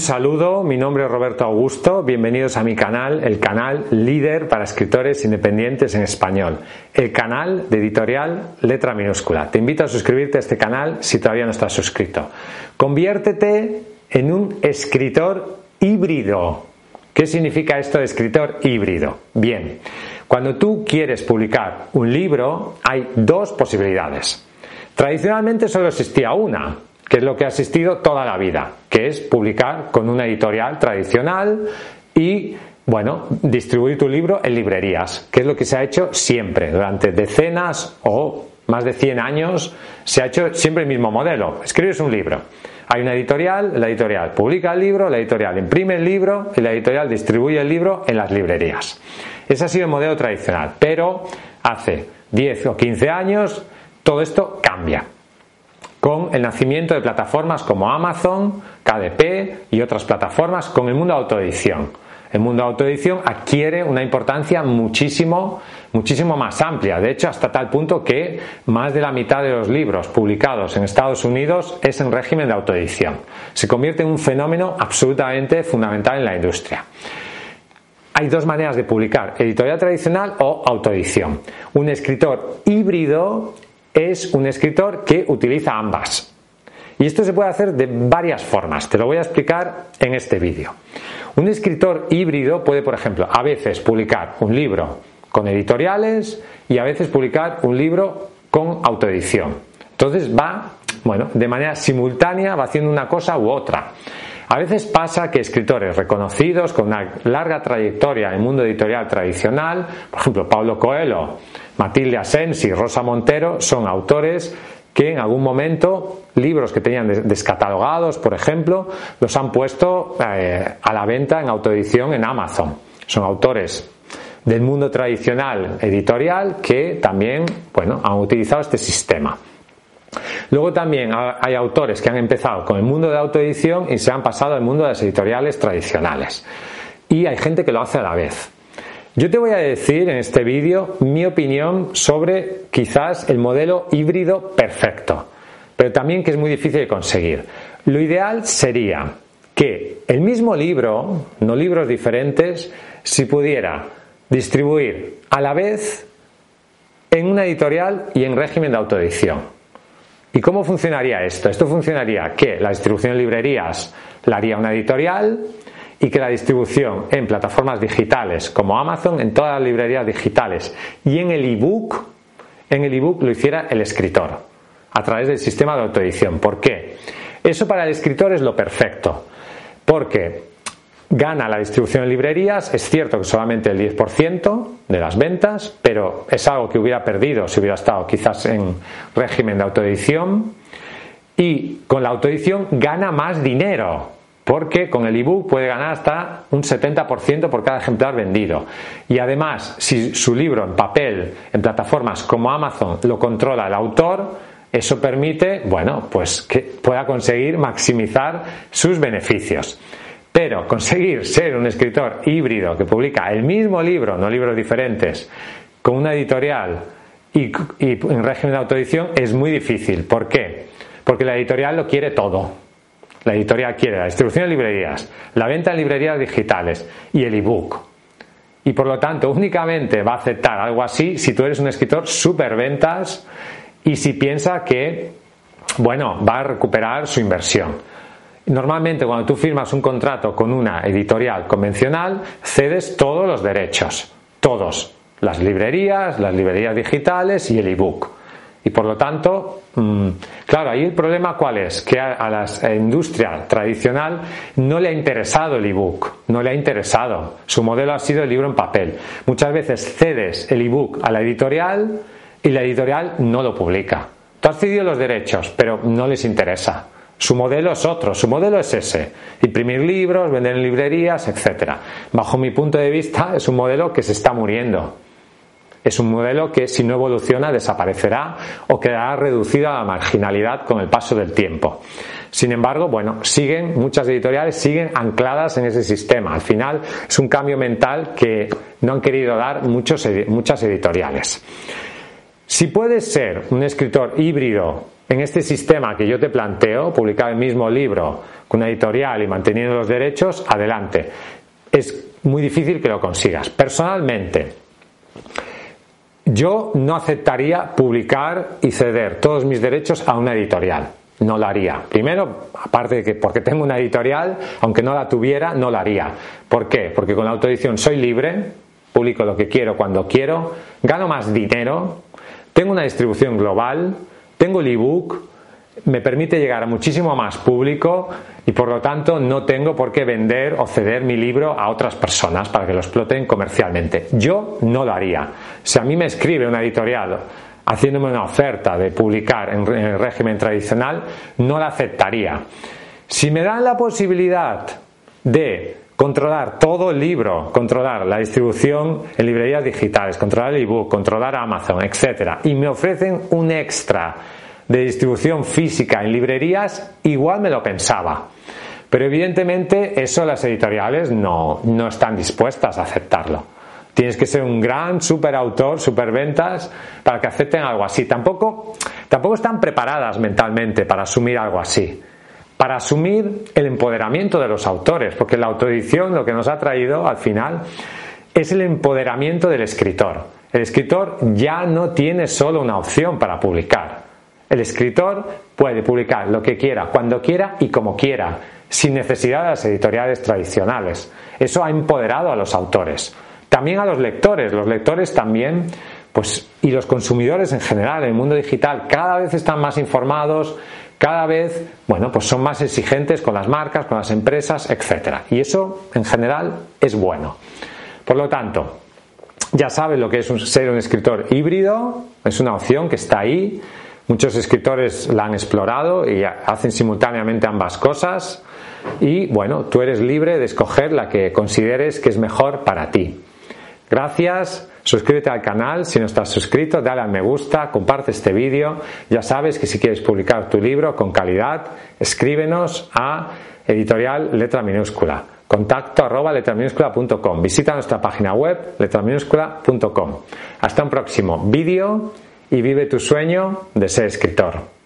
Saludo, mi nombre es Roberto Augusto, bienvenidos a mi canal, el canal líder para escritores independientes en español, el canal de editorial letra minúscula. Te invito a suscribirte a este canal si todavía no estás suscrito. Conviértete en un escritor híbrido. ¿Qué significa esto de escritor híbrido? Bien, cuando tú quieres publicar un libro hay dos posibilidades. Tradicionalmente solo existía una, que es lo que ha existido toda la vida, que es publicar con una editorial tradicional y bueno, distribuir tu libro en librerías, que es lo que se ha hecho siempre, durante decenas o más de 100 años, se ha hecho siempre el mismo modelo. Escribes un libro, hay una editorial, la editorial publica el libro, la editorial imprime el libro y la editorial distribuye el libro en las librerías. Ese ha sido el modelo tradicional, pero hace 10 o 15 años todo esto cambia con el nacimiento de plataformas como Amazon, KDP y otras plataformas con el mundo de autoedición. El mundo de autoedición adquiere una importancia muchísimo, muchísimo más amplia. De hecho, hasta tal punto que más de la mitad de los libros publicados en Estados Unidos es en régimen de autoedición. Se convierte en un fenómeno absolutamente fundamental en la industria. Hay dos maneras de publicar, editorial tradicional o autoedición. Un escritor híbrido es un escritor que utiliza ambas. Y esto se puede hacer de varias formas, te lo voy a explicar en este vídeo. Un escritor híbrido puede, por ejemplo, a veces publicar un libro con editoriales y a veces publicar un libro con autoedición. Entonces va, bueno, de manera simultánea va haciendo una cosa u otra. A veces pasa que escritores reconocidos con una larga trayectoria en el mundo editorial tradicional, por ejemplo, Pablo Coelho, Matilde Asensi, Rosa Montero, son autores que en algún momento libros que tenían descatalogados, por ejemplo, los han puesto eh, a la venta en autoedición en Amazon. Son autores del mundo tradicional editorial que también, bueno, han utilizado este sistema. Luego también hay autores que han empezado con el mundo de autoedición y se han pasado al mundo de las editoriales tradicionales. Y hay gente que lo hace a la vez. Yo te voy a decir en este vídeo mi opinión sobre quizás el modelo híbrido perfecto, pero también que es muy difícil de conseguir. Lo ideal sería que el mismo libro, no libros diferentes, si pudiera distribuir a la vez en una editorial y en régimen de autoedición. ¿Y cómo funcionaría esto? Esto funcionaría que la distribución en librerías la haría una editorial y que la distribución en plataformas digitales como Amazon, en todas las librerías digitales y en el ebook, en el ebook lo hiciera el escritor a través del sistema de autoedición. ¿Por qué? Eso para el escritor es lo perfecto, porque gana la distribución en librerías, es cierto que solamente el 10% de las ventas, pero es algo que hubiera perdido si hubiera estado quizás en régimen de autoedición y con la autoedición gana más dinero porque con el ebook puede ganar hasta un 70% por cada ejemplar vendido. Y además, si su libro en papel, en plataformas como Amazon, lo controla el autor, eso permite, bueno, pues que pueda conseguir maximizar sus beneficios. Pero conseguir ser un escritor híbrido que publica el mismo libro, no libros diferentes, con una editorial y, en régimen de autoedición es muy difícil. ¿Por qué? Porque la editorial lo quiere todo. La editorial quiere la distribución en librerías, la venta en librerías digitales y el ebook. Y por lo tanto, únicamente va a aceptar algo así si tú eres un escritor super ventas y si piensa que, bueno, va a recuperar su inversión. Normalmente cuando tú firmas un contrato con una editorial convencional, cedes todos los derechos, todos, las librerías, las librerías digitales y el ebook. Y por lo tanto, mm, claro, ahí el problema cuál es? Que a, la industria tradicional no le ha interesado el ebook, no le ha interesado. Su modelo ha sido el libro en papel. Muchas veces cedes el ebook a la editorial y la editorial no lo publica. Tú has cedido los derechos, pero no les interesa. Su modelo es otro, su modelo es ese. Imprimir libros, vender en librerías, etc. Bajo mi punto de vista es un modelo que se está muriendo. Es un modelo que si no evoluciona desaparecerá o quedará reducido a la marginalidad con el paso del tiempo. Sin embargo, bueno, siguen, muchas editoriales siguen ancladas en ese sistema. Al final es un cambio mental que no han querido dar muchos, muchas editoriales. Si puedes ser un escritor híbrido en este sistema que yo te planteo, publicar el mismo libro con una editorial y manteniendo los derechos, adelante. Es muy difícil que lo consigas. Personalmente, yo no aceptaría publicar y ceder todos mis derechos a una editorial. No lo haría. Primero, aparte de que porque tengo una editorial, aunque no la tuviera, no lo haría. ¿Por qué? Porque con la autoedición soy libre, publico lo que quiero cuando quiero, gano más dinero, tengo una distribución global, tengo el ebook, me permite llegar a muchísimo más público y por lo tanto no tengo por qué vender o ceder mi libro a otras personas para que lo exploten comercialmente. Yo no lo haría. Si a mí me escribe una editorial haciéndome una oferta de publicar en el régimen tradicional, no la aceptaría. Si me dan la posibilidad de controlar todo el libro, controlar la distribución en librerías digitales, controlar el ebook, controlar Amazon, etc. Y me ofrecen un extra de distribución física en librerías, igual me lo pensaba. Pero evidentemente eso las editoriales no, no están dispuestas a aceptarlo. Tienes que ser un gran superautor, superventas, para que acepten algo así. Tampoco, tampoco están preparadas mentalmente para asumir algo así para asumir el empoderamiento de los autores, porque la autoedición lo que nos ha traído al final es el empoderamiento del escritor. El escritor ya no tiene solo una opción para publicar. El escritor puede publicar lo que quiera, cuando quiera y como quiera, sin necesidad de las editoriales tradicionales. Eso ha empoderado a los autores. También a los lectores. Los lectores también, pues, y los consumidores en general, en el mundo digital, cada vez están más informados, cada vez, bueno, pues son más exigentes con las marcas, con las empresas, etcétera. Y eso, en general, es bueno. Por lo tanto, ya sabes lo que es ser un escritor híbrido, es una opción que está ahí. Muchos escritores la han explorado y hacen simultáneamente ambas cosas. Y bueno, tú eres libre de escoger la que consideres que es mejor para ti. Gracias. Suscríbete al canal si no estás suscrito, dale al me gusta, comparte este vídeo. Ya sabes que si quieres publicar tu libro con calidad, escríbenos a editorial letra minúscula. Contacto arroba letraminúscula.com. Visita nuestra página web letraminúscula.com. Hasta un próximo vídeo y vive tu sueño de ser escritor.